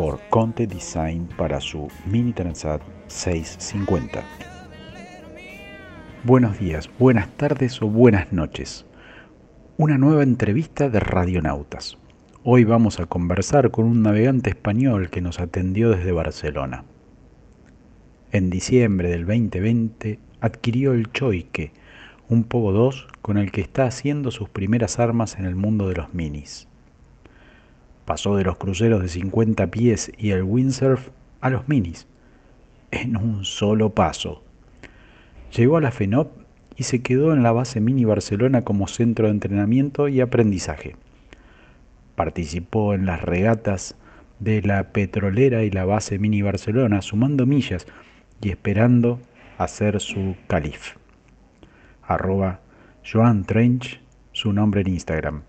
por Conte Design para su Mini Transat 650. Buenos días, buenas tardes o buenas noches. Una nueva entrevista de Radionautas. Hoy vamos a conversar con un navegante español que nos atendió desde Barcelona. En diciembre del 2020 adquirió el Choique, un Pogo 2 con el que está haciendo sus primeras armas en el mundo de los minis. Pasó de los cruceros de 50 pies y el windsurf a los minis, en un solo paso. Llegó a la FENOP y se quedó en la base Mini Barcelona como centro de entrenamiento y aprendizaje. Participó en las regatas de la petrolera y la base Mini Barcelona, sumando millas y esperando hacer su calif. Arroba Joan Trench, su nombre en Instagram.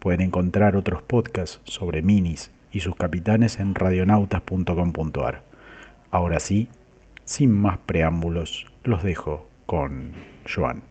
Pueden encontrar otros podcasts sobre minis y sus capitanes en radionautas.com.ar. Ahora sí, sin más preámbulos, los dejo con Joan.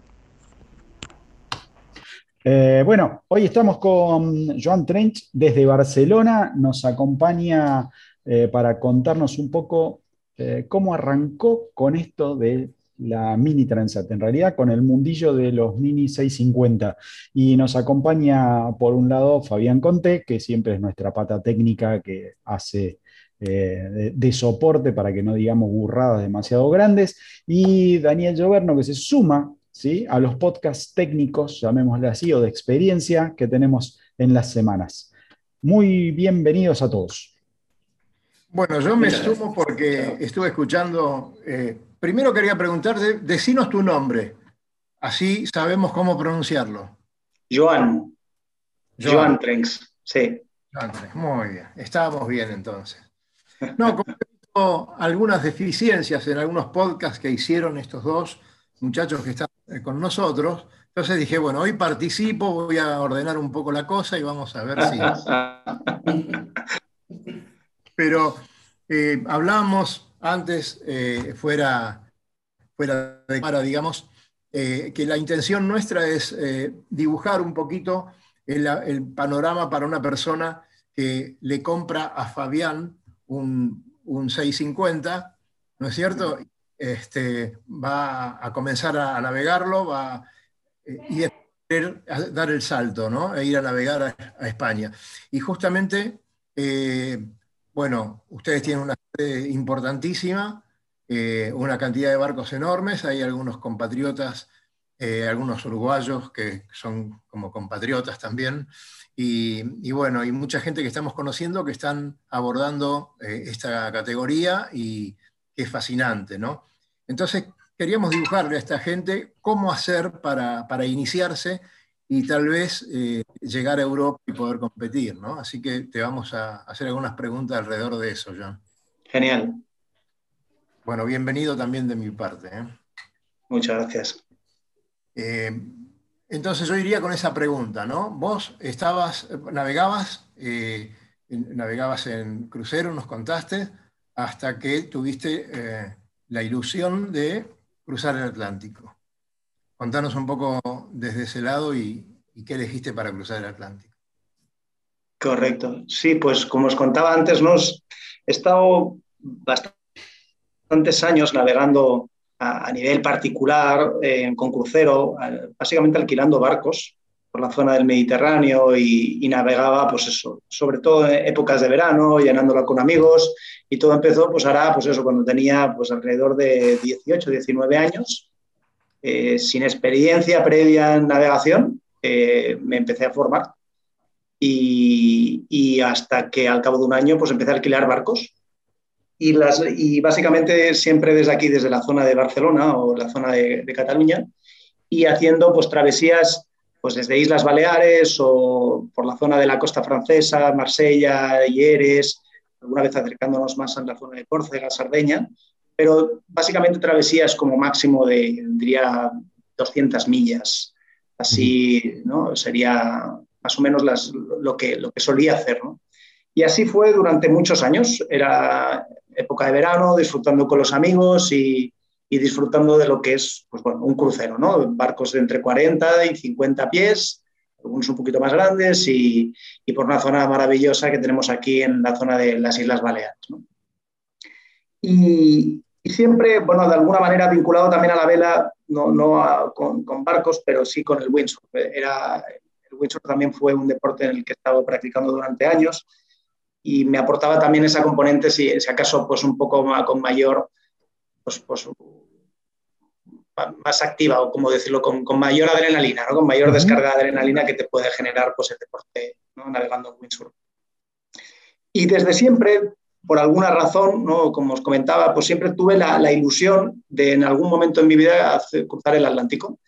Eh, bueno, hoy estamos con Joan Trench desde Barcelona. Nos acompaña eh, para contarnos un poco eh, cómo arrancó con esto de la Mini Transat, en realidad con el mundillo de los Mini 650. Y nos acompaña, por un lado, Fabián Conte, que siempre es nuestra pata técnica que hace eh, de, soporte para que no digamos burradas demasiado grandes, y Daniel Lloverno, que se suma ¿sí? a los podcasts técnicos, llamémosle así, o de experiencia que tenemos en las semanas. Muy bienvenidos a todos. Bueno, yo me sumo porque estuve escuchando. Eh, primero quería preguntarte, decinos tu nombre, así sabemos cómo pronunciarlo. Joan. Joan, Trenks, sí. Joan Trenks, muy bien. Estábamos bien entonces. No, como algunas deficiencias en algunos podcasts que hicieron estos dos muchachos que están eh, con nosotros. Entonces dije, bueno, hoy participo, voy a ordenar un poco la cosa y vamos a ver si. pero eh, hablábamos antes, eh, fuera, fuera de cámara, digamos, eh, que la intención nuestra es dibujar un poquito el, panorama para una persona que le compra a Fabián un, 650, ¿no es cierto? Este, va a comenzar a, navegarlo va, y a dar el salto, ¿no? E ir a navegar a, España. Y justamente bueno, ustedes tienen una sede importantísima, eh, una cantidad de barcos enormes, hay algunos compatriotas, eh, algunos uruguayos que son como compatriotas también, y, bueno, hay mucha gente que estamos conociendo que están abordando eh, esta categoría y es fascinante, ¿no? Entonces, queríamos dibujarle a esta gente cómo hacer para, para iniciarse y tal vez eh, llegar a Europa y poder competir, ¿no? Así que te vamos a hacer algunas preguntas alrededor de eso, John. Genial. Bueno, bienvenido también de mi parte. ¿eh? Muchas gracias. Eh, entonces yo iría con esa pregunta, ¿no? Vos estabas, navegabas, navegabas en crucero, nos contaste, hasta que tuviste la ilusión de cruzar el Atlántico. Contanos un poco desde ese lado y, qué elegiste para cruzar el Atlántico. Correcto. Sí, pues como os contaba antes, nos he estado bastantes años navegando a, nivel particular con crucero, básicamente alquilando barcos por la zona del Mediterráneo y, navegaba, pues eso, sobre todo en épocas de verano, llenándola con amigos y todo empezó, pues ahora, pues eso, cuando tenía pues alrededor de 18, 19 años eh, sin experiencia previa en navegación, eh, me empecé a formar y, hasta que al cabo de un año pues empecé a alquilar barcos. Y, básicamente siempre desde aquí, desde la zona de Barcelona o la zona de, Cataluña, y haciendo pues travesías pues desde Islas Baleares o por la zona de la costa francesa, Marsella, Hieres, alguna vez acercándonos más a la zona de Córcega, Sardeña, pero básicamente travesía es como máximo de, diría, 200 millas. Así, ¿no? Sería más o menos las, lo, que, lo que solía hacer, ¿no? Y así fue durante muchos años. Era época de verano, disfrutando con los amigos y, y disfrutando de lo que es pues, bueno, un crucero, ¿no? barcos de entre 40 y 50 pies, algunos un poquito más grandes y, y, por una zona maravillosa que tenemos aquí en la zona de las Islas Baleares. ¿no? Y, y, siempre, bueno, de alguna manera vinculado también a la vela, no, no a, con, con, barcos, pero sí con el windsurf. Era, el windsurf también fue un deporte en el que he estado practicando durante años y me aportaba también esa componente, si, si acaso, pues un poco más, con mayor, pues, pues, más activa, o como decirlo, con, con mayor adrenalina, ¿no? con mayor descarga de adrenalina que te puede generar pues, el deporte ¿no? navegando en windsurf. Y desde siempre, por alguna razón, ¿no? como os comentaba, pues siempre tuve la, la, ilusión de en algún momento en mi vida hacer, cruzar el Atlántico.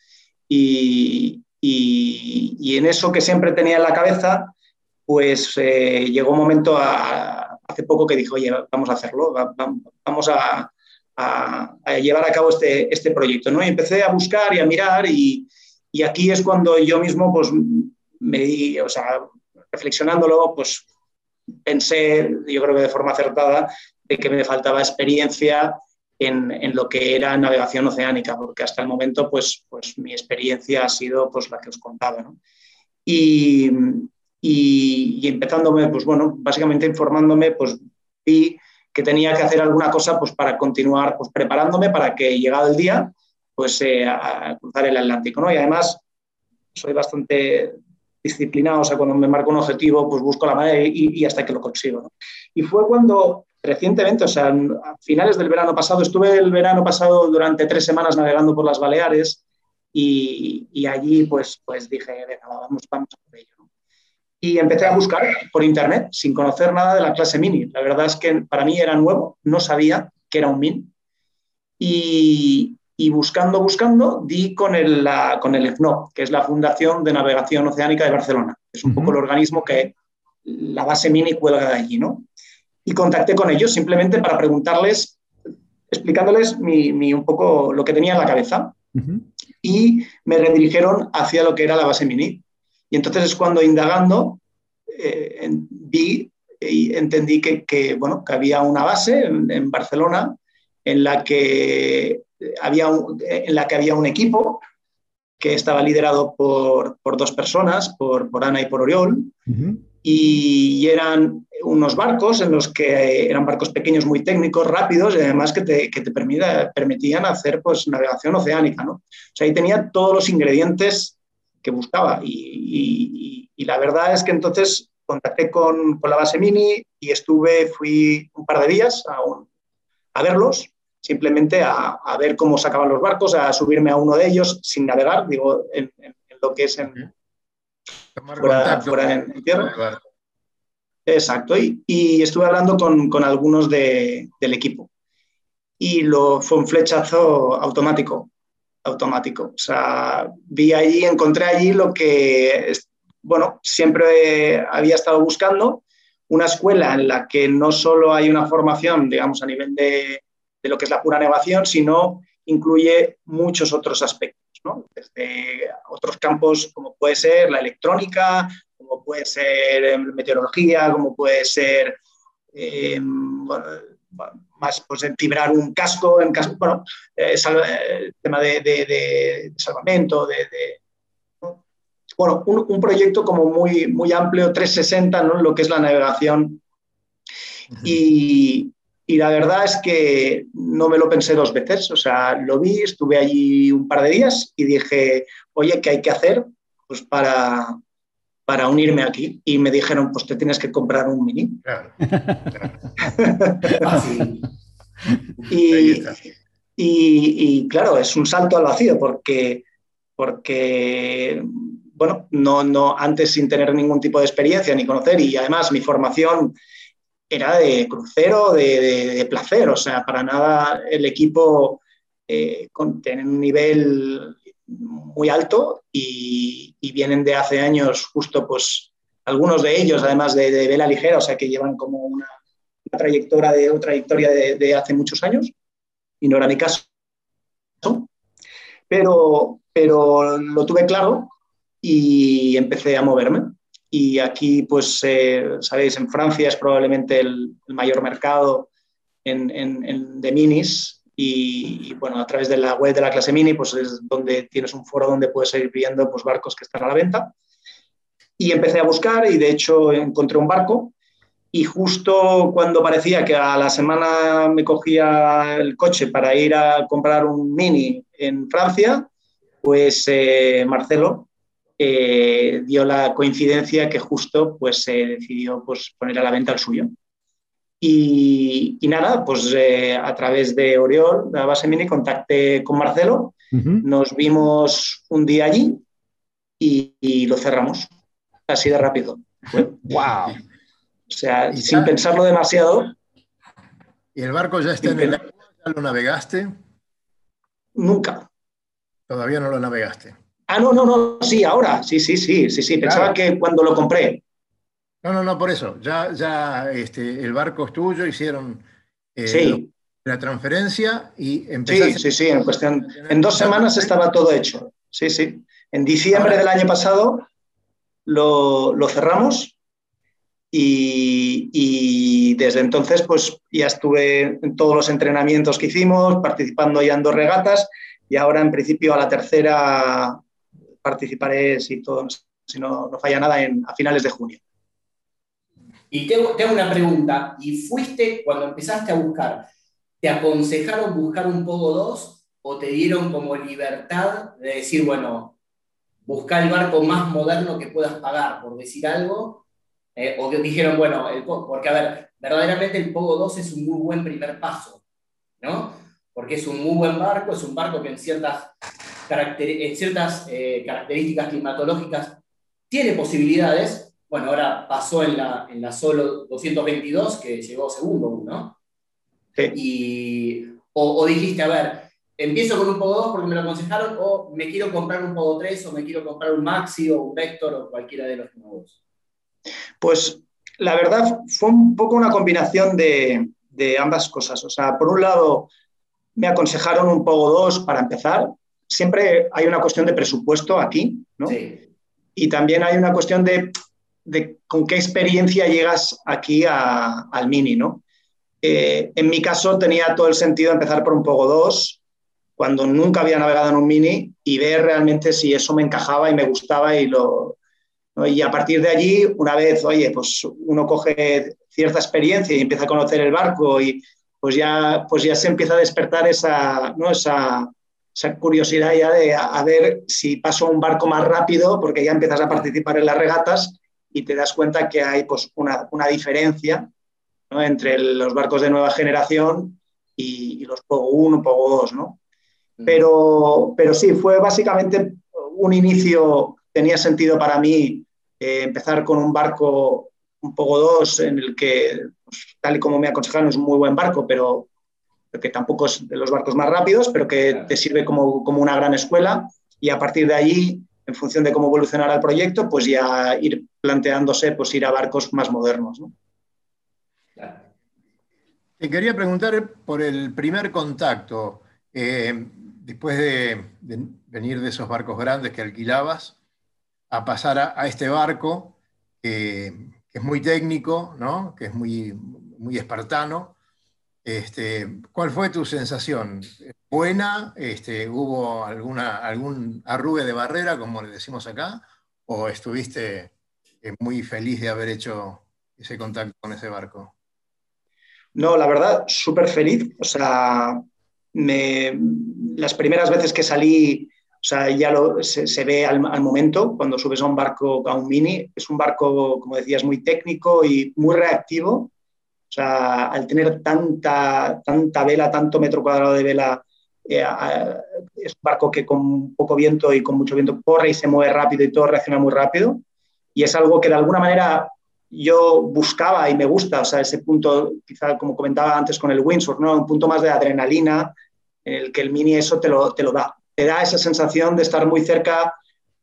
Y, y, y, en eso que siempre tenía en la cabeza, pues eh, llegó un momento a, hace poco que dije, oye, vamos a hacerlo, vamos a, a, a, llevar a cabo este, este proyecto. ¿no? Y empecé a buscar y a mirar y, y, aquí es cuando yo mismo pues, me di, o sea, reflexionándolo, pues pensé, yo creo que de forma acertada, de que me faltaba experiencia en, en, lo que era navegación oceánica, porque hasta el momento pues, pues mi experiencia ha sido pues, la que os contaba. ¿no? Y, y, y, empezándome, pues bueno, básicamente informándome, pues vi que tenía que hacer alguna cosa pues, para continuar pues, preparándome para que llegado el día pues, eh, a cruzar el Atlántico. ¿no? Y además soy bastante disciplinado, o sea, cuando me marco un objetivo, pues busco la manera y, hasta que lo consigo. Y fue cuando recientemente, o sea, a finales del verano pasado, estuve el verano pasado durante tres semanas navegando por las Baleares y, y allí pues, pues dije, venga, vamos, vamos a por ello. y empecé a buscar por internet sin conocer nada de la clase mini. La verdad es que para mí era nuevo, no sabía que era un mini. Y, y buscando, buscando, di con el, la, con el FNO, que es la Fundación de Navegación Oceánica de Barcelona. Es un uh -huh. poco el organismo que la base mini cuelga de allí, ¿no? Y contacté con ellos simplemente para preguntarles, explicándoles mi, mi, un poco lo que tenía en la cabeza. Uh -huh. Y me redirigieron hacia lo que era la base mini y entonces es cuando indagando eh, vi y entendí que, que, bueno, que había una base en, en, Barcelona en la, que había un, en la que había un equipo que estaba liderado por, por dos personas, por, por, Ana y por Oriol, uh -huh. y eran unos barcos en los que eran barcos pequeños, muy técnicos, rápidos, y además que te, que te permitía, permitían hacer pues, navegación oceánica. ¿no? O sea, ahí tenía todos los ingredientes que buscaba. Y, y, y, la verdad es que entonces contacté con, con, la base Mini y estuve, fui un par de días a, un, a verlos, simplemente a, a, ver cómo sacaban los barcos, a subirme a uno de ellos sin navegar, digo, en, en, en lo que es en, fuera, fuera en, en, tierra. Exacto, y, y, estuve hablando con, con algunos de, del equipo. Y lo, fue un flechazo automático automático. O sea, vi allí, encontré allí lo que, bueno, siempre había estado buscando, una escuela en la que no solo hay una formación, digamos, a nivel de, de lo que es la pura navegación, sino incluye muchos otros aspectos, ¿no? Desde otros campos como puede ser la electrónica, como puede ser meteorología, como puede ser eh, bueno, más pues, fibrar un casco, en caso, bueno, eh, sal, el tema de, de, de salvamento, de, ¿no? bueno, un, un, proyecto como muy, muy amplio, 360, ¿no? lo que es la navegación. Uh -huh. y, y, la verdad es que no me lo pensé dos veces, o sea, lo vi, estuve allí un par de días y dije, oye, ¿qué hay que hacer? Pues para, para unirme aquí y me dijeron, pues te tienes que comprar un mini. Claro, claro. y, y, y, claro, es un salto al vacío porque, porque bueno, no, no, antes sin tener ningún tipo de experiencia ni conocer y además mi formación era de crucero, de, de, de placer, o sea, para nada el equipo eh, tiene un nivel muy alto y, y, vienen de hace años justo pues algunos de ellos además de, de, vela ligera, o sea que llevan como una trayectoria, de, trayectoria de, hace muchos años y no era mi caso. Pero, pero lo tuve claro y empecé a moverme. Y aquí, pues, eh, sabéis, en Francia es probablemente el, mayor mercado en, en, de minis y, bueno, a través de la web de la clase mini, pues es donde tienes un foro donde puedes ir viendo pues, barcos que están a la venta. Y empecé a buscar y de hecho encontré un barco y justo cuando parecía que a la semana me cogía el coche para ir a comprar un mini en Francia, pues eh, Marcelo eh, dio la coincidencia que justo pues se decidió pues, poner a la venta el suyo. Y, nada, pues eh, a través de Oriol, la base mini, contacté con Marcelo, nos vimos un día allí y, lo cerramos, así de rápido. ¡Wow! O sea, sin pensarlo demasiado. ¿Y el barco ya está en el agua? ¿Ya lo navegaste? Nunca. Todavía no lo navegaste. Ah, no, no, no, sí, ahora, sí, sí, sí, sí, sí. Pensaba que cuando lo compré. No, no, no, por eso. Ya, ya este, el barco es tuyo, hicieron eh, la transferencia y empezaste. Sí, sí, sí, en cuestión. En dos semanas estaba todo hecho. Sí, sí. En diciembre del año pasado lo, cerramos y, y, desde entonces pues ya estuve en todos los entrenamientos que hicimos, participando ya en dos regatas y ahora en principio a la tercera participaré, si, todo, si no, no falla nada, en, a finales de junio. Y te, hago una pregunta. ¿Y fuiste, cuando empezaste a buscar, te aconsejaron buscar un Pogo 2 o te dieron como libertad de decir, bueno, buscar el barco más moderno que puedas pagar, por decir algo? Eh, o dijeron, bueno, el, porque a ver, verdaderamente el Pogo 2 es un muy buen primer paso, ¿no? Porque es un muy buen barco, es un barco que en ciertas en ciertas eh, características climatológicas tiene posibilidades. Bueno, ahora pasó en la, en la solo 222, que llegó segundo, ¿no? Y, o, dijiste, a ver, empiezo con un Pogo 2 porque me lo aconsejaron, o me quiero comprar un Pogo 3, o me quiero comprar un Maxi, o un Vector, o cualquiera de los nuevos. Pues la verdad fue un poco una combinación de, de ambas cosas. O sea, por un lado, me aconsejaron un Pogo 2 para empezar, siempre hay una cuestión de presupuesto aquí, ¿no? Y también hay una cuestión de, con qué experiencia llegas aquí al Mini, ¿no? Eh, en mi caso tenía todo el sentido empezar por un Pogo 2, cuando nunca había navegado en un Mini, y ver realmente si eso me encajaba y me gustaba y lo... Y a partir de allí, una vez, oye, pues uno coge cierta experiencia y empieza a conocer el barco y pues ya, pues ya se empieza a despertar esa, ¿no? esa, esa curiosidad ya de a, ver si paso un barco más rápido, porque ya empiezas a participar en las regatas y te das cuenta que hay pues, una, una diferencia entre los barcos de nueva generación y, los Pogo 1, Pogo 2. ¿no? Pero, pero sí, fue básicamente un inicio, tenía sentido para mí eh, empezar con un barco, un Pogo 2, en el que, pues, tal y como me aconsejaron, es un muy buen barco, pero que tampoco es de los barcos más rápidos, pero que te sirve como, como una gran escuela y a partir de allí, en función de cómo evolucionará el proyecto, pues ya ir planteándose pues ir a barcos más modernos. ¿no? Te quería preguntar por el primer contacto, eh, después de, venir de esos barcos grandes que alquilabas, a pasar a, este barco que es muy técnico, ¿no? que es muy, muy espartano, este, ¿Cuál fue tu sensación? ¿Buena? Este, ¿Hubo alguna, algún arrugue de barrera, como le decimos acá? ¿O estuviste eh, muy feliz de haber hecho ese contacto con ese barco? No, la verdad, súper feliz. O sea, las primeras veces que salí, o sea, ya lo, se, ve al, al, momento cuando subes a un barco, a un mini. Es un barco, como decías, muy técnico y muy reactivo. O sea, al tener tanta, tanta vela, tanto metro cuadrado de vela, eh, es un barco que con poco viento y con mucho viento corre y se mueve rápido y todo reacciona muy rápido. Y es algo que de alguna manera yo buscaba y me gusta, o sea, ese punto, quizá como comentaba antes con el windsurf, ¿no? un punto más de adrenalina, en el que el mini eso te lo, te lo da. Te da esa sensación de estar muy cerca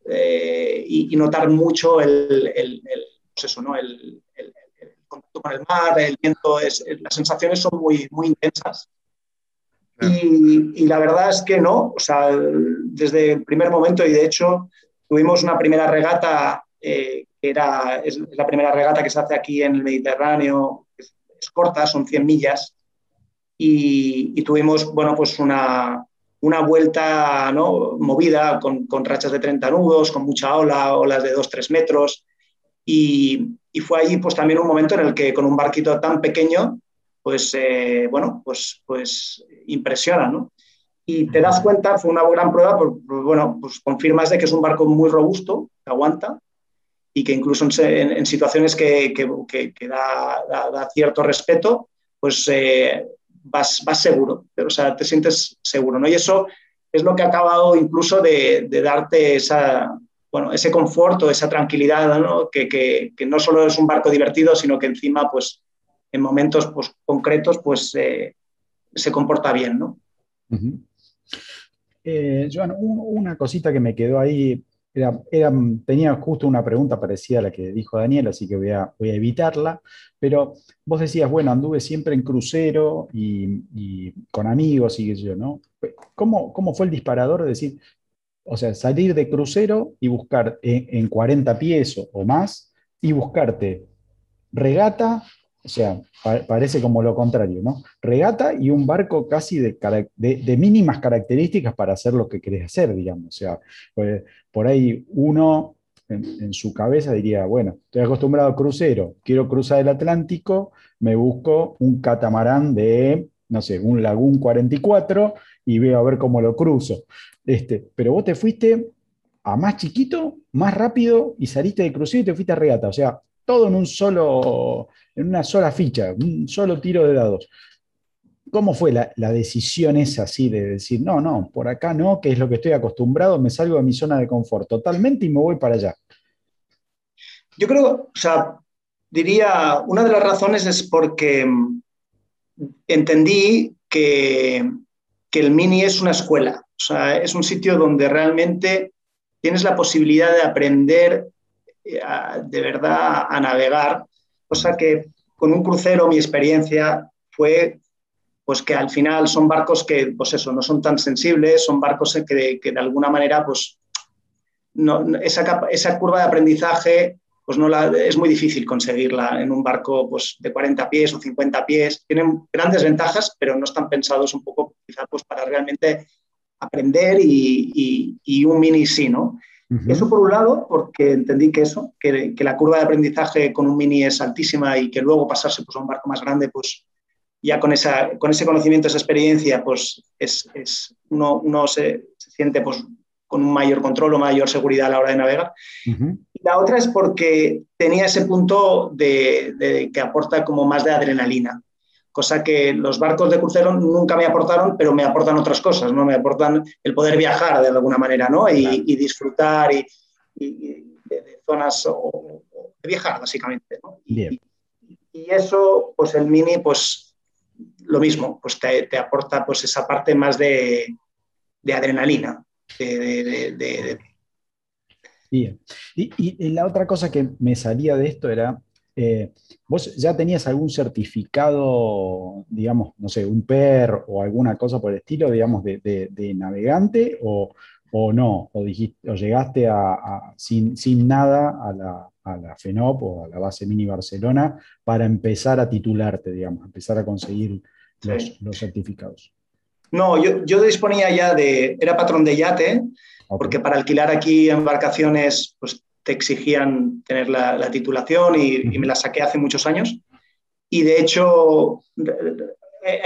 eh, y, notar mucho el, el, pues eso, ¿no? el, contacto con el mar, el viento, es, las sensaciones son muy, muy intensas. Y, la verdad es que no, o sea, desde el primer momento, y de hecho tuvimos una primera regata, eh, que era, es la primera regata que se hace aquí en el Mediterráneo, es, corta, son 100 millas, y, tuvimos, bueno, pues una, una vuelta ¿no? movida con, con, rachas de 30 nudos, con mucha ola, olas de 2-3 metros, y, y, fue ahí pues también un momento en el que con un barquito tan pequeño pues eh, bueno, pues, pues impresiona, ¿no? Y te das cuenta, fue una gran prueba, pues, bueno, pues confirmas de que es un barco muy robusto, que aguanta, y que incluso en, situaciones que, que, da, cierto respeto, pues eh, vas, vas, seguro, o sea, te sientes seguro, ¿no? Y eso es lo que ha acabado incluso de, darte esa, bueno, ese confort esa tranquilidad, ¿no? Que, que, no solo es un barco divertido, sino que encima, pues, en momentos pues, concretos pues, eh, se comporta bien. ¿no? Eh, Joan, una cosita que me quedó ahí, era, tenía justo una pregunta parecida a la que dijo Daniel, así que voy a, voy a evitarla, pero vos decías, bueno, anduve siempre en crucero y, con amigos y yo, ¿no? ¿Cómo, ¿Cómo, fue el disparador de decir, o sea, salir de crucero y buscar en, en 40 pies o más y buscarte regata o sea, parece como lo contrario, ¿no? Regata y un barco casi de, mínimas características para hacer lo que querés hacer, digamos. O sea, pues, por ahí uno en, su cabeza diría, bueno, estoy acostumbrado a crucero, quiero cruzar el Atlántico, me busco un catamarán de, no sé, un Lagún 44 y veo a ver cómo lo cruzo. Este, pero vos te fuiste a más chiquito, más rápido y saliste de crucero y te fuiste a regata. O sea, todo en un solo, en una sola ficha, un solo tiro de dados. ¿Cómo fue la, decisión esa así de decir, no, no, por acá no, que es lo que estoy acostumbrado, me salgo de mi zona de confort totalmente y me voy para allá? Yo creo, o sea, diría, una de las razones es porque entendí que, que el mini es una escuela, o sea, es un sitio donde realmente tienes la posibilidad de aprender de verdad a navegar, cosa que con un crucero mi experiencia fue pues que al final son barcos que, pues eso, no son tan sensibles, son barcos que, que de alguna manera, pues, esa, esa, curva de aprendizaje, pues no la, es muy difícil conseguirla en un barco pues, de 40 pies o 50 pies. Tienen grandes ventajas, pero no están pensados un poco quizás pues, para realmente aprender y, y, y un mini sí, ¿no? Eso por un lado, porque entendí que eso, que, la curva de aprendizaje con un mini es altísima y que luego pasarse pues, a un barco más grande, pues ya con, esa, con ese conocimiento, esa experiencia, pues es, es uno, uno se, siente pues, con un mayor control o mayor seguridad a la hora de navegar. Y la otra es porque tenía ese punto de, de, que aporta como más de adrenalina cosa que los barcos de crucero nunca me aportaron, pero me aportan otras cosas, ¿no? Me aportan el poder viajar de alguna manera, ¿no? Y, disfrutar y, de, zonas o, de viajar, básicamente, ¿no? Y, eso, pues el Mini, pues lo mismo, pues te, aporta pues esa parte más de, adrenalina, Bien. y la otra cosa que me salía de esto era eh, ¿Vos ya tenías algún certificado, digamos, no sé, un PER o alguna cosa por el estilo, digamos, de, navegante o, no? ¿O, dijiste, o llegaste a, sin, nada a la, a FENOP o a la base Mini Barcelona para empezar a titularte, digamos, empezar a conseguir los, certificados? No, yo, yo, disponía ya de, era patrón de yate, porque para alquilar aquí embarcaciones, pues te exigían tener la, titulación y, me la saqué hace muchos años. Y de hecho, eh,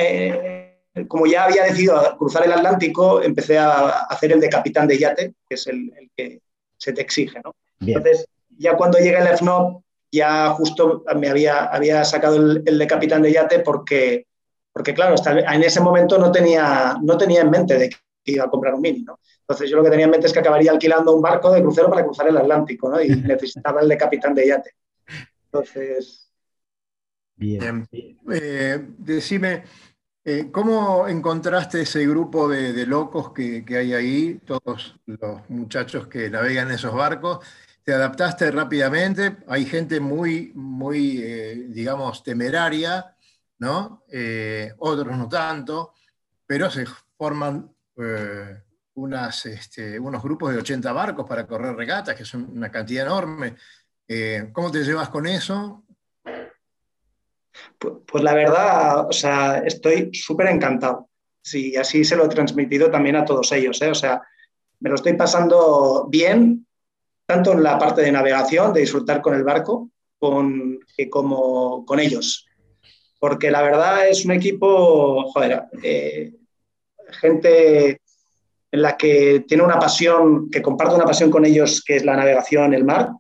eh, como ya había decidido cruzar el Atlántico, empecé a hacer el de capitán de yate, que es el, que se te exige. ¿no? Entonces, ya cuando llegué el FNOP, ya justo me había, había sacado el, de capitán de yate porque, porque claro, en ese momento no tenía, no tenía en mente de que iba a comprar un mini. ¿no? Entonces yo lo que tenía en mente es que acabaría alquilando un barco de crucero para cruzar el Atlántico, ¿no? Y necesitaba el de capitán de yate. Entonces... Bien. Eh, decime, eh, ¿cómo encontraste ese grupo de, locos que, hay ahí, todos los muchachos que navegan en esos barcos? te adaptaste rápidamente. Hay gente muy, muy eh, digamos, temeraria, ¿no? Eh, otros no tanto, pero se forman eh, unas, este, unos grupos de 80 barcos para correr regatas, que son una cantidad enorme. ¿Cómo te llevas con eso? Pues, pues la verdad, o sea, estoy súper encantado. Sí, así se lo he transmitido también a todos ellos. O sea, me lo estoy pasando bien tanto en la parte de navegación, de disfrutar con el barco, con, que como con ellos. Porque la verdad es un equipo, joder, eh, gente en la que tiene una pasión, que comparte una pasión con ellos, que es la navegación, el mar,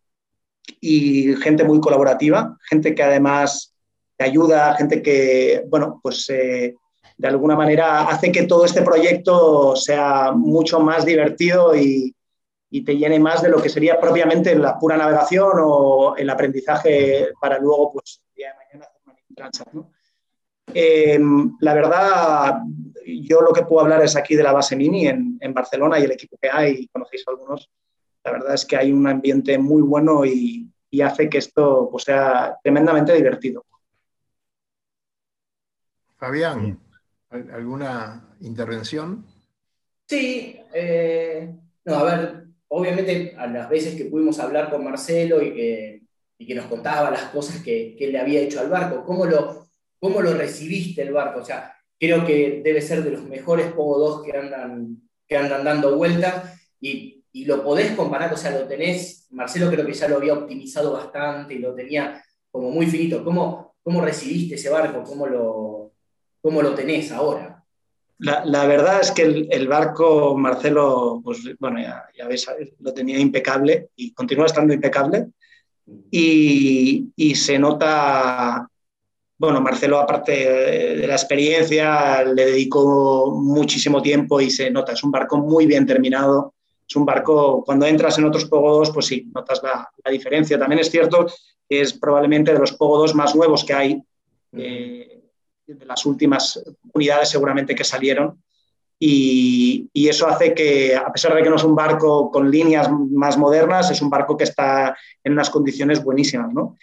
y gente muy colaborativa, gente que además te ayuda, gente que, bueno, pues eh, de alguna manera hace que todo este proyecto sea mucho más divertido y, y te llene más de lo que sería propiamente la pura navegación o el aprendizaje para luego, pues, el día de mañana Em, la verdad, yo lo que puedo hablar es aquí de la base Mini en, en, Barcelona y el equipo que hay, conocéis algunos. La verdad es que hay un ambiente muy bueno y, y hace que esto pues, sea tremendamente divertido. Fabián, ¿alguna intervención? Sí, eh, no, a ver, obviamente a las veces que pudimos hablar con Marcelo y que, que nos contaba las cosas que, que, le había hecho al barco, ¿cómo lo, ¿cómo lo recibiste el barco? O sea, creo que debe ser de los mejores Pogo 2 que andan, que andan dando vueltas y, y, lo podés comparar, o sea, lo tenés, Marcelo creo que ya lo había optimizado bastante y lo tenía como muy finito. ¿Cómo, cómo recibiste ese barco? ¿Cómo lo, cómo lo tenés ahora? La, verdad es que el, barco, Marcelo, pues bueno, ya, ya, ves, lo tenía impecable y continúa estando impecable. Y, y, se nota, bueno, Marcelo, aparte de la experiencia, le dedicó muchísimo tiempo y se nota, es un barco muy bien terminado. Es un barco, cuando entras en otros pogodos, pues sí, notas la, la diferencia. También es cierto que es probablemente de los pogodos más nuevos que hay. Eh, de las últimas unidades seguramente que salieron. Y, eso hace que, a pesar de que no es un barco con líneas más modernas, es un barco que está en unas condiciones buenísimas. ¿no?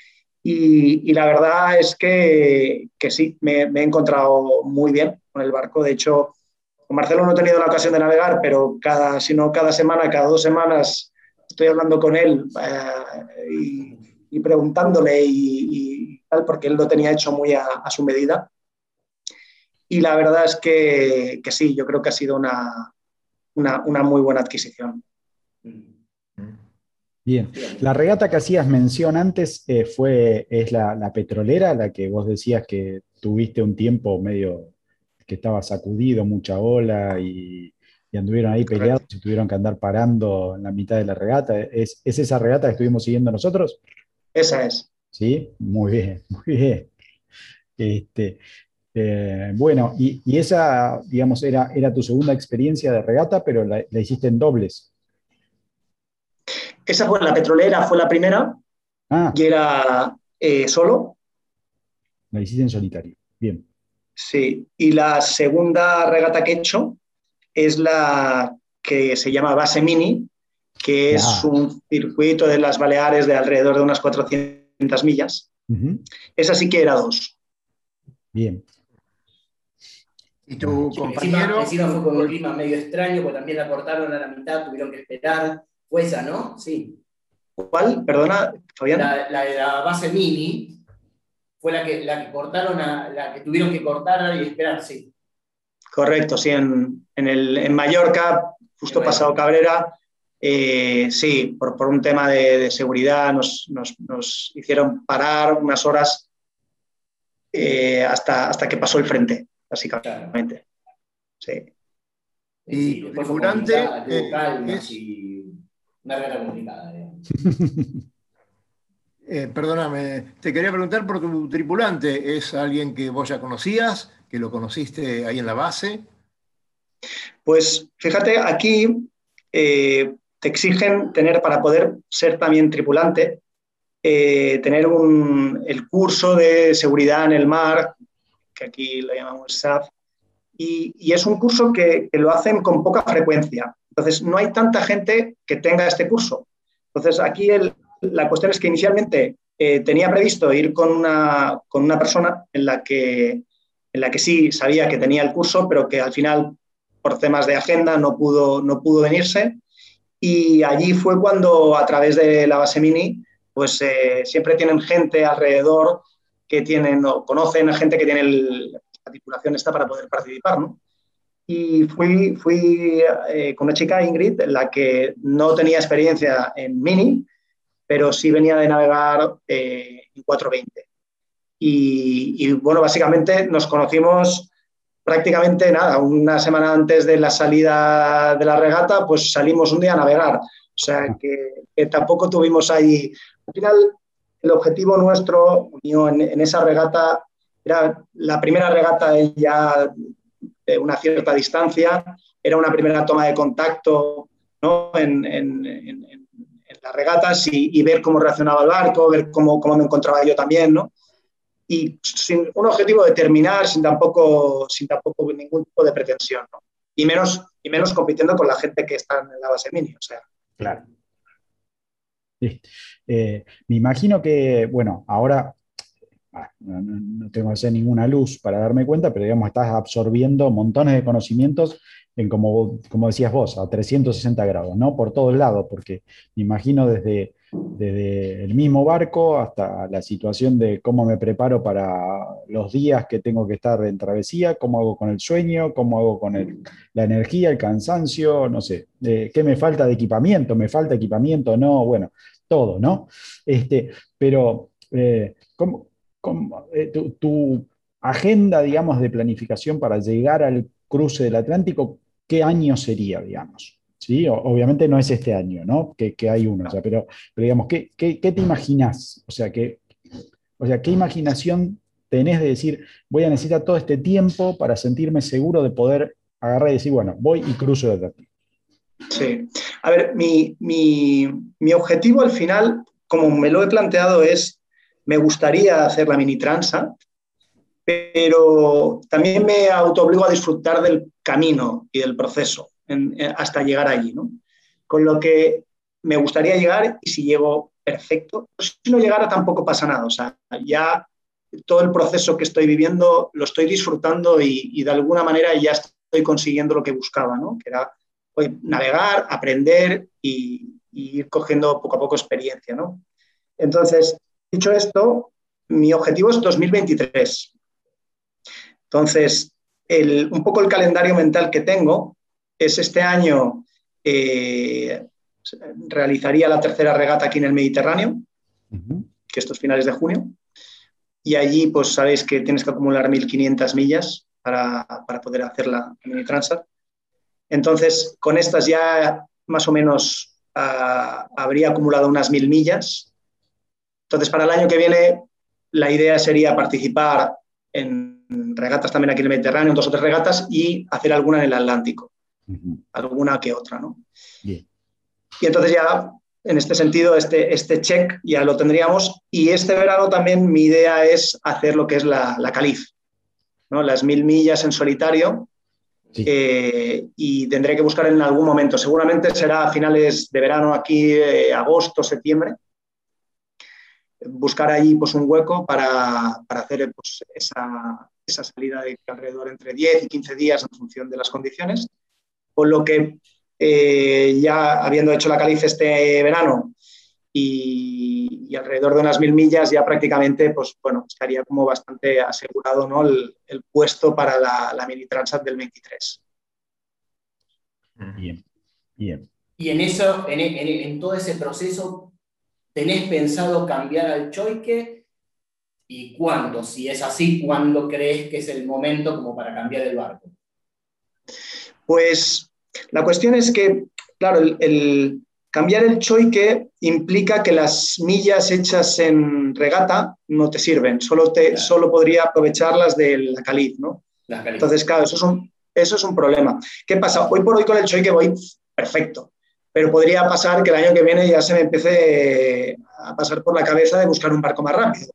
Y, la verdad es que, que sí, me, he encontrado muy bien con el barco. De hecho, con Marcelo no he tenido la ocasión de navegar, pero cada, si no cada semana, cada dos semanas, estoy hablando con él eh, y, preguntándole y, tal, porque él lo tenía hecho muy a su medida. Y la verdad es que, que sí, yo creo que ha sido una, una, una muy buena adquisición. Bien, la regata que hacías mención antes eh, fue, es la, la, petrolera, la que vos decías que tuviste un tiempo medio que estaba sacudido, mucha ola y, y anduvieron ahí peleados y tuvieron que andar parando en la mitad de la regata. ¿Es, ¿Es, esa regata que estuvimos siguiendo nosotros? Esa es. Sí, muy bien, muy bien. Este, eh, bueno, y, esa, digamos, era, era tu segunda experiencia de regata, pero la, hiciste en dobles. Esa fue la petrolera, fue la primera, ah. y era eh, solo. La hiciste en solitario, bien. Sí, y la segunda regata que he hecho es la que se llama Base Mini, que es un circuito de las Baleares de alrededor de unas 400 millas. Esa sí que era dos. Bien. Y tu compañero. Encima, fue con un clima medio extraño, porque también la cortaron a la mitad, tuvieron que esperar. Fue esa, ¿no? Sí. ¿Cuál? Perdona, Fabián. La, de la base mini fue la que, la que cortaron, a, la que tuvieron que cortar y esperar, sí. Correcto, sí, en, en, el, en Mallorca, justo pasado Cabrera, eh, sí, por, por, un tema de, de seguridad nos, nos, nos, hicieron parar unas horas eh, hasta, hasta que pasó el frente básicamente. Sí. Y el tripulante eh, es... una regla complicada. Eh, perdóname, te quería preguntar por tu tripulante. ¿Es alguien que vos ya conocías, que lo conociste ahí en la base? Pues fíjate, aquí eh, te exigen tener, para poder ser también tripulante, tener un, el curso de seguridad en el mar que aquí lo llamamos SAF, y, es un curso que, lo hacen con poca frecuencia. Entonces, no hay tanta gente que tenga este curso. Entonces, aquí la cuestión es que inicialmente eh, tenía previsto ir con una, con una persona en la, que, en la que sí sabía que tenía el curso, pero que al final, por temas de agenda, no pudo, no pudo venirse. Y allí fue cuando, a través de la base mini, pues eh, siempre tienen gente alrededor que tienen o conocen a gente que tiene la titulación esta para poder participar, ¿no? Y fui, fui eh, con una chica, Ingrid, la que no tenía experiencia en Mini, pero sí venía de navegar eh, en 420. Y, y, bueno, básicamente nos conocimos prácticamente nada, una semana antes de la salida de la regata, pues salimos un día a navegar. O sea que, que tampoco tuvimos ahí. Al final, el objetivo nuestro en, esa regata era la primera regata ya de una cierta distancia, era una primera toma de contacto ¿no? en, en, en, las regatas y, ver cómo reaccionaba el barco, ver cómo, me encontraba yo también, ¿no? Y sin un objetivo de terminar, sin tampoco, sin tampoco ningún tipo de pretensión. Y menos, y menos compitiendo con la gente que está en la base mini, o sea. Claro. Eh, me imagino que, bueno, ahora ah, no, no, tengo que hacer ninguna luz para darme cuenta, pero digamos, estás absorbiendo montones de conocimientos en como, como decías vos, a 360 grados, ¿no? Por todos lados, porque me imagino desde, desde el mismo barco hasta la situación de cómo me preparo para los días que tengo que estar en travesía, cómo hago con el sueño, cómo hago con la energía, el cansancio, no sé, eh, qué me falta de equipamiento, me falta equipamiento, no, bueno, todo, ¿no? Este, pero, eh, ¿cómo, cómo, eh, tu, agenda, digamos, de planificación para llegar al cruce del Atlántico, ¿qué año sería, digamos? ¿Sí? Obviamente no es este año, ¿no? Que, que hay uno, o sea, pero, digamos, ¿qué, qué, qué te imaginas? O sea, ¿qué, o sea, ¿qué imaginación tenés de decir, voy a necesitar todo este tiempo para sentirme seguro de poder agarrar y decir, bueno, voy y cruzo el Atlántico? Sí. A ver, mi, mi, mi, objetivo al final, como me lo he planteado, es, me gustaría hacer la mini transa, pero también me autoobligo a disfrutar del camino y del proceso en, hasta llegar allí, ¿no? Con lo que me gustaría llegar y si llego, perfecto. Si no llegara tampoco pasa nada, o sea, ya todo el proceso que estoy viviendo lo estoy disfrutando y, y de alguna manera ya estoy consiguiendo lo que buscaba, ¿no? Que era pues, navegar, aprender y, y, ir cogiendo poco a poco experiencia, ¿no? Entonces, dicho esto, mi objetivo es 2023. Entonces, el, un poco el calendario mental que tengo es este año eh, realizaría la tercera regata aquí en el Mediterráneo, uh -huh. que estos finales de junio, y allí pues sabéis que tienes que acumular 1.500 millas para, para, poder hacer la mini transat. Entonces, con estas ya más o menos uh, habría acumulado unas 1.000 millas. Entonces, para el año que viene, la idea sería participar en regatas también aquí en el Mediterráneo, dos o tres regatas, y hacer alguna en el Atlántico, uh -huh. alguna que otra, ¿no? Bien. Y entonces ya, en este sentido, este, este check ya lo tendríamos. Y este verano también mi idea es hacer lo que es la, la Calif, ¿no? las mil millas en solitario. Sí. Eh, y tendré que buscar en algún momento. Seguramente será a finales de verano, aquí, eh, agosto, septiembre. Buscar ahí pues, un hueco para, para hacer pues, esa, esa salida de alrededor entre 10 y 15 días en función de las condiciones. Con lo que eh, ya habiendo hecho la calice este verano y, y, alrededor de unas mil millas, ya prácticamente pues, bueno, estaría como bastante asegurado ¿no? el, el puesto para la, la, mini Transat del 23. Bien, bien. Y en, eso, en, en, en todo ese proceso, ¿tenés pensado cambiar al choique? ¿Y cuándo? Si es así, ¿cuándo crees que es el momento como para cambiar el barco? Pues la cuestión es que, claro, el, el, cambiar el choique implica que las millas hechas en regata no te sirven, solo, te, claro. solo podría aprovecharlas de la caliz, ¿no? La caliz. Entonces, claro, eso es, un, eso es un problema. ¿Qué pasa? Hoy por hoy con el choique voy perfecto, pero podría pasar que el año que viene ya se me empiece a pasar por la cabeza de buscar un barco más rápido.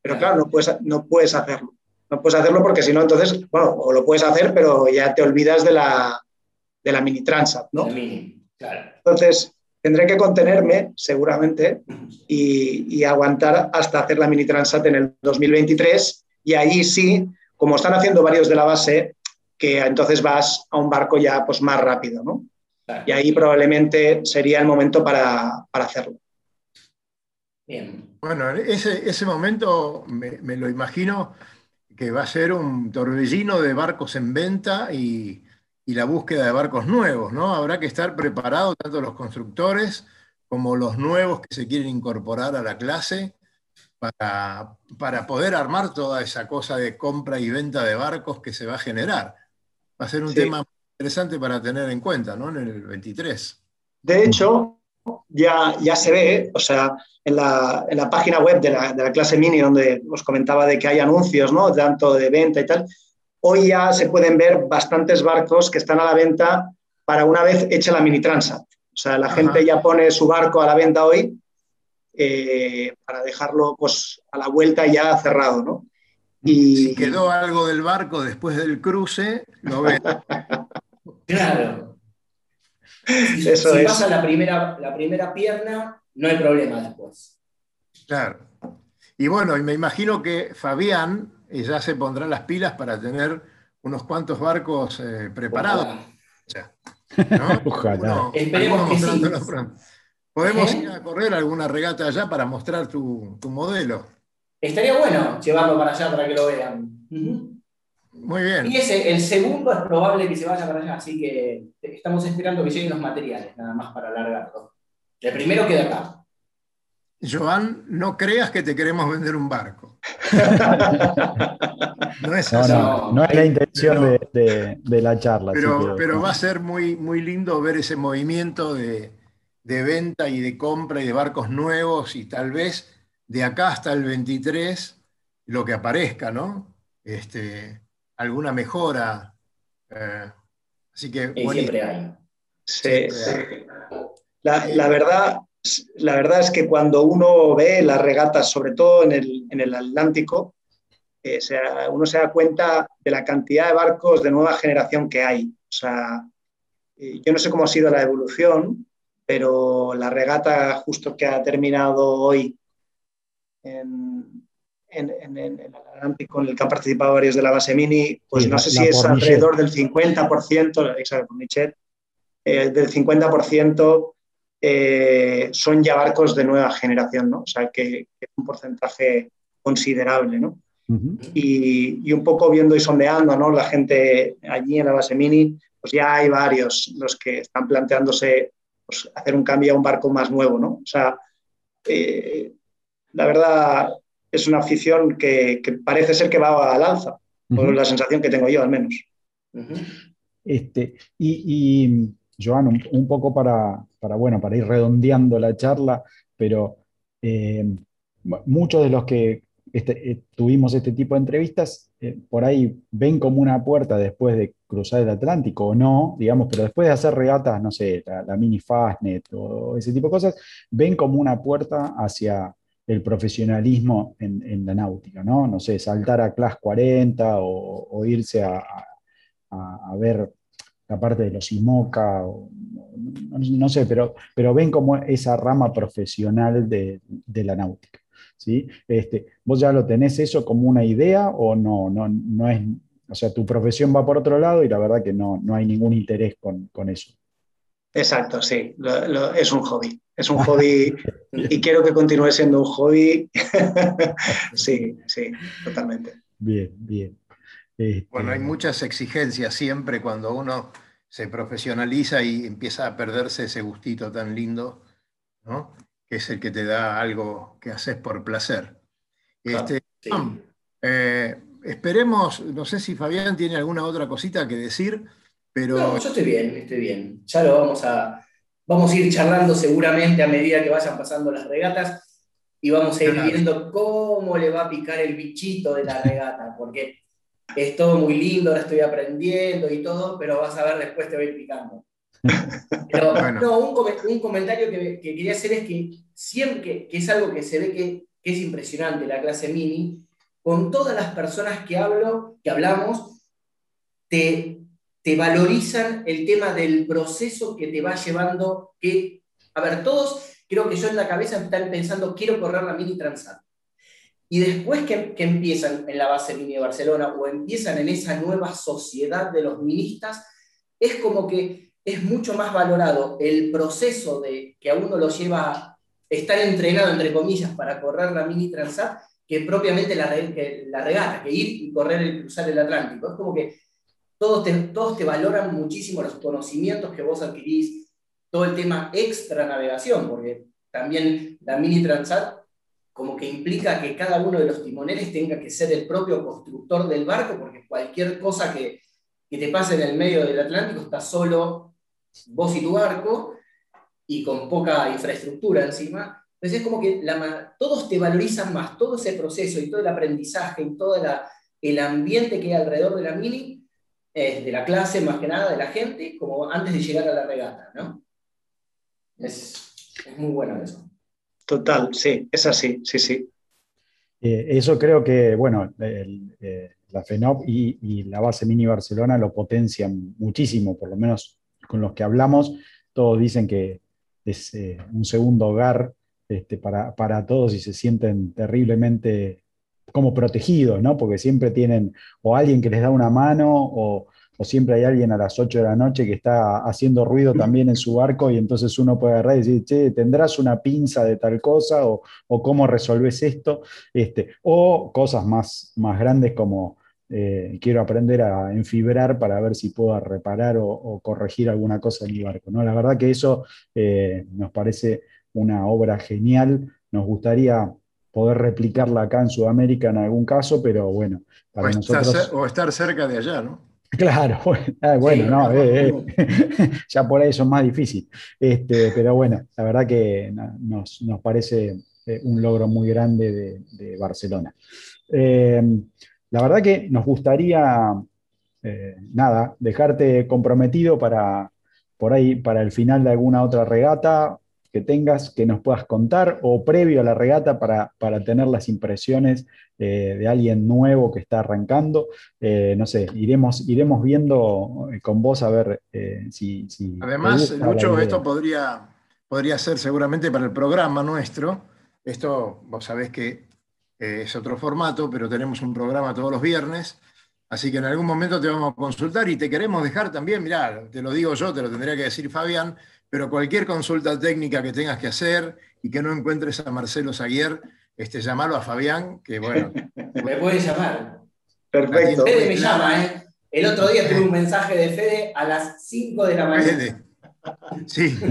Pero claro, no puedes, no puedes hacerlo. No puedes hacerlo porque si no, entonces, bueno, o lo puedes hacer, pero ya te olvidas de la, de la mini Transat, ¿no? Mini, claro. Entonces, tendré que contenerme seguramente y, y, aguantar hasta hacer la mini transat en el 2023 y ahí sí, como están haciendo varios de la base, que entonces vas a un barco ya pues, más rápido, ¿no? Y ahí probablemente sería el momento para, para hacerlo. Bien. Bueno, ese, ese momento me, me, lo imagino que va a ser un torbellino de barcos en venta y, y, la búsqueda de barcos nuevos, ¿no? Habrá que estar preparados tanto los constructores como los nuevos que se quieren incorporar a la clase para, para poder armar toda esa cosa de compra y venta de barcos que se va a generar. Va a ser un sí. tema interesante para tener en cuenta, ¿no? En el 23. De hecho, ya, ya se ve, o sea, en la, en la página web de la, de la, clase mini, donde os comentaba de que hay anuncios, ¿no? Tanto de venta y tal, hoy ya se pueden ver bastantes barcos que están a la venta para una vez hecha la mini transat. O sea, la Ajá. gente ya pone su barco a la venta hoy eh, para dejarlo pues, a la vuelta ya cerrado, ¿no? Y si quedó algo del barco después del cruce, lo ven. claro. Si, Eso si es. pasa la primera, la primera pierna, no hay problema después. Claro. Y bueno, y me imagino que Fabián ya se pondrá las pilas para tener unos cuantos barcos eh, preparados. Ojalá. ¿no? Ojalá. Uno, Esperemos que sí. ¿Podemos ¿Eh? ir a correr alguna regata allá para mostrar tu, tu, modelo? Estaría bueno llevarlo para allá para que lo vean. Uh -huh. Muy bien. Y ese, el segundo es probable que se vaya para allá, así que estamos esperando que lleguen los materiales, nada más para alargarlo. El primero queda acá. Joan, no creas que te queremos vender un barco. no es así. No, no, no es la intención pero, de, de, de, la charla. Pero, pero, va a ser muy, muy lindo ver ese movimiento de, de venta y de compra y de barcos nuevos y tal vez de acá hasta el 23 lo que aparezca, ¿no? Este, alguna mejora. Eh, así que... Y siempre hay. Sí, sí. La, la, verdad, la verdad es que cuando uno ve las regatas, sobre todo en el, en el Atlántico, eh, se, uno se da cuenta de la cantidad de barcos de nueva generación que hay. O sea, eh, yo no sé cómo ha sido la evolución, pero la regata justo que ha terminado hoy en, en, en, en, el Atlántico, en el que han participado varios de la base mini, pues sí, no sé si es alrededor del 50%, exacto, Michet, eh, del 50% eh, son ya barcos de nueva generación, ¿no? O sea, que, que es un porcentaje considerable, ¿no? Uh -huh. y, y, un poco viendo y sondeando, ¿no? La gente allí en la base mini, pues ya hay varios los que están planteándose pues, hacer un cambio a un barco más nuevo, ¿no? O sea, eh, la verdad es una afición que, que, parece ser que va al alza, uh -huh. por la sensación que tengo yo al menos. Uh -huh. este, y, y Joan, un, un, poco para, para, bueno, para ir redondeando la charla, pero eh, muchos de los que este, eh, tuvimos este tipo de entrevistas, eh, por ahí ven como una puerta después de cruzar el Atlántico o no, digamos, pero después de hacer regatas, no sé, la, mini Fastnet o ese tipo de cosas, ven como una puerta hacia el profesionalismo en, la náutica, ¿no? No sé, saltar a Class 40 o, irse a, ver la parte de los IMOCA, o, no, no, sé, pero, pero ven como esa rama profesional de, de la náutica. ¿sí? Este, ¿Vos ya lo tenés eso como una idea o no, no, no es, o sea, tu profesión va por otro lado y la verdad que no, no hay ningún interés con, con eso? Exacto, sí, lo, lo, es un hobby. Es un hobby y quiero que continúe siendo un hobby. sí, sí, totalmente. Bien, bien. Este... Bueno, hay muchas exigencias siempre cuando uno se profesionaliza y empieza a perderse ese gustito tan lindo, ¿no? que es el que te da algo que haces por placer. Claro, este, sí. eh, esperemos, no sé si Fabián tiene alguna otra cosita que decir, pero... No, yo estoy bien, estoy bien. Ya lo vamos a, vamos a ir charlando seguramente a medida que vayan pasando las regatas y vamos a ir claro. viendo cómo le va a picar el bichito de la regata, porque es todo muy lindo, ahora estoy aprendiendo y todo, pero vas a ver después te va a ir picando. Pero, bueno. no, un, un comentario que, que, quería hacer es que siempre, que, que es algo que se ve que, que, es impresionante la clase mini, con todas las personas que hablo, que hablamos, te, te valorizan el tema del proceso que te va llevando, que a ver, todos, creo que yo en la cabeza están pensando, quiero correr la Mini Transat. Y después que, que, empiezan en la base Mini de Barcelona o empiezan en esa nueva sociedad de los ministas, es como que es mucho más valorado el proceso de que a uno lo lleva a estar entrenado, entre comillas, para correr la Mini Transat, que propiamente la, la regata, que ir y correr y cruzar el Atlántico. Es como que todos te, todos te valoran muchísimo los conocimientos que vos adquirís, todo el tema extra navegación, porque también la Mini Transat como que implica que cada uno de los timoneles tenga que ser el propio constructor del barco, porque cualquier cosa que, que te pase en el medio del Atlántico está solo vos y tu barco, y con poca infraestructura encima. Entonces es como que la, todos te valorizan más, todo ese proceso y todo el aprendizaje y todo el ambiente que hay alrededor de la mini, de la clase más que nada, de la gente, como antes de llegar a la regata, ¿no? Es, es muy bueno eso. Total, sí, es así, sí, sí. Eh, eso creo que, bueno, eh, la FENOP y, la base Mini Barcelona lo potencian muchísimo, por lo menos con los que hablamos, todos dicen que es eh, un segundo hogar este, para, para, todos y se sienten terriblemente como protegidos, ¿no? Porque siempre tienen o alguien que les da una mano o, o, siempre hay alguien a las 8 de la noche que está haciendo ruido también en su barco y entonces uno puede agarrar y decir, che, tendrás una pinza de tal cosa o, o cómo resolves esto, este, o cosas más, más grandes como... Eh, quiero aprender a enfibrar para ver si puedo reparar o, o, corregir alguna cosa en mi barco. ¿no? La verdad que eso eh, nos parece una obra genial. Nos gustaría poder replicarla acá en Sudamérica en algún caso, pero bueno, para o nosotros... Estar, o estar cerca de allá, ¿no? Claro, bueno, sí, no, eh, eh, ya por ahí es más difícil. Este, pero bueno, la verdad que nos, nos parece un logro muy grande de, de Barcelona. Eh, la verdad que nos gustaría, eh, nada, dejarte comprometido para, por ahí, para el final de alguna otra regata que tengas, que nos puedas contar, o previo a la regata para, para tener las impresiones eh, de alguien nuevo que está arrancando. Eh, no sé, iremos, iremos viendo con vos a ver eh, si, si... Además, Lucho, esto podría, podría ser seguramente para el programa nuestro. Esto, vos sabés que es otro formato, pero tenemos un programa todos los viernes. Así que en algún momento te vamos a consultar y te queremos dejar también, mirá, te lo digo yo, te lo tendría que decir Fabián, pero cualquier consulta técnica que tengas que hacer y que no encuentres a Marcelo Zaguier, este, llamalo a Fabián, que bueno. me puede llamar. Perfecto. Fede me llama, ¿eh? El otro día tuve un mensaje de Fede a las 5 de la mañana. Fede. Sí.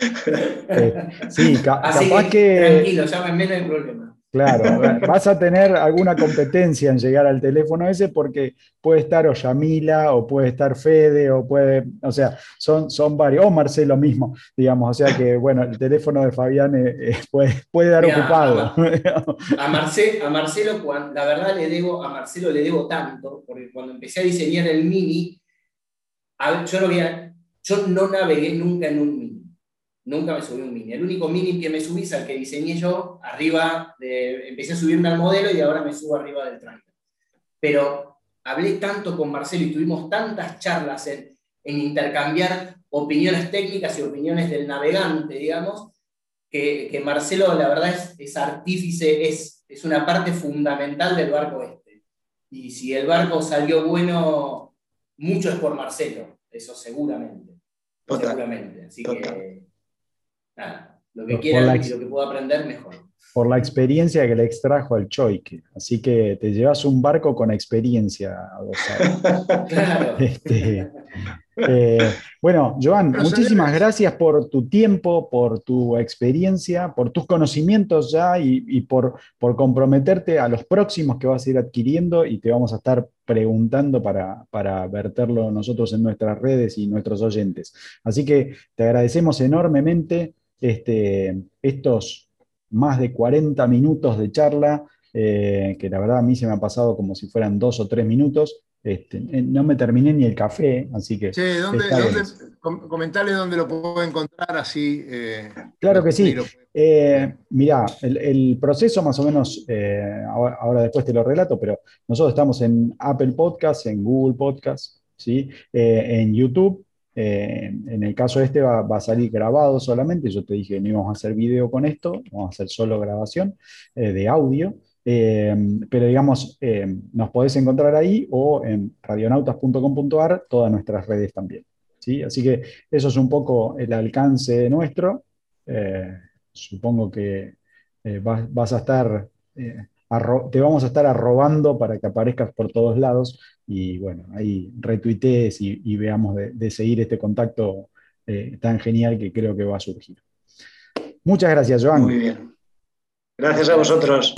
Eh, sí, ca Así capaz que, que. Tranquilo, llámenme, no hay problema. Claro, vas a tener alguna competencia en llegar al teléfono ese porque puede estar o Yamila o puede estar Fede o puede, o sea, son, son varios, o Marcelo mismo, digamos, o sea que bueno, el teléfono de Fabián eh, eh, puede, puede dar Mira, ocupado. A, a, Marce, a Marcelo, cuando, la verdad le debo, a Marcelo le debo tanto, porque cuando empecé a diseñar el mini, a, yo, no había, yo no navegué nunca en un mini nunca me subí un mini. El único mini que me subí es el que diseñé yo, arriba, de, empecé a subirme al modelo y ahora me subo arriba del trailer. Pero hablé tanto con Marcelo y tuvimos tantas charlas en, en intercambiar opiniones técnicas y opiniones del navegante, digamos, que, que Marcelo, la verdad, es, es artífice, es, es una parte fundamental del barco este. Y si el barco salió bueno, mucho es por Marcelo, eso seguramente. Total, seguramente. Así total. que nada, lo que quiera y lo que pueda aprender, mejor. Por la experiencia que le extrajo al Choique. Así que te llevas un barco con experiencia a claro. Este, eh, bueno, Joan, Pero muchísimas gracias por tu tiempo, por tu experiencia, por tus conocimientos ya y, y por, por comprometerte a los próximos que vas a ir adquiriendo y te vamos a estar preguntando para, para verterlo nosotros en nuestras redes y nuestros oyentes. Así que te agradecemos enormemente este, estos más de 40 minutos de charla, eh, que la verdad a mí se me ha pasado como si fueran dos o tres minutos. Este, eh, no me terminé ni el café, así que... Che, ¿dónde, dónde- com- comentale dónde lo puedo encontrar así. eh, Claro que sí. Eh, mirá, el, el proceso más o menos, ahora, ahora después te lo relato, pero nosotros estamos en Apple Podcast, en Google Podcast, ¿sí? En YouTube, en el caso este va, a salir grabado solamente, yo te dije no íbamos a hacer video con esto, vamos a hacer solo grabación de audio. pero digamos, nos podés encontrar ahí o en radionautas.com.ar, todas nuestras redes también. ¿sí? Así que eso es un poco el alcance nuestro. supongo que vas, a estar te vamos a estar arrobando para que aparezcas por todos lados y bueno, ahí retuitees y, veamos de, seguir este contacto eh, tan genial que creo que va a surgir. Muchas gracias, Joan. Muy bien. Gracias a vosotros.